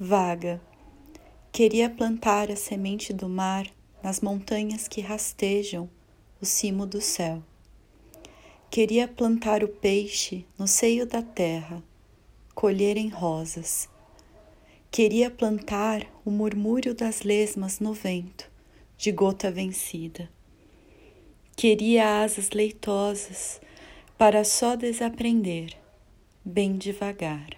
vaga. Queria plantar a semente do mar nas montanhas que rastejam o cimo do céu. Queria plantar o peixe no seio da terra, colher em rosas. Queria plantar o murmúrio das lesmas no vento, de gota vencida. Queria asas leitosas para só desaprender, bem devagar.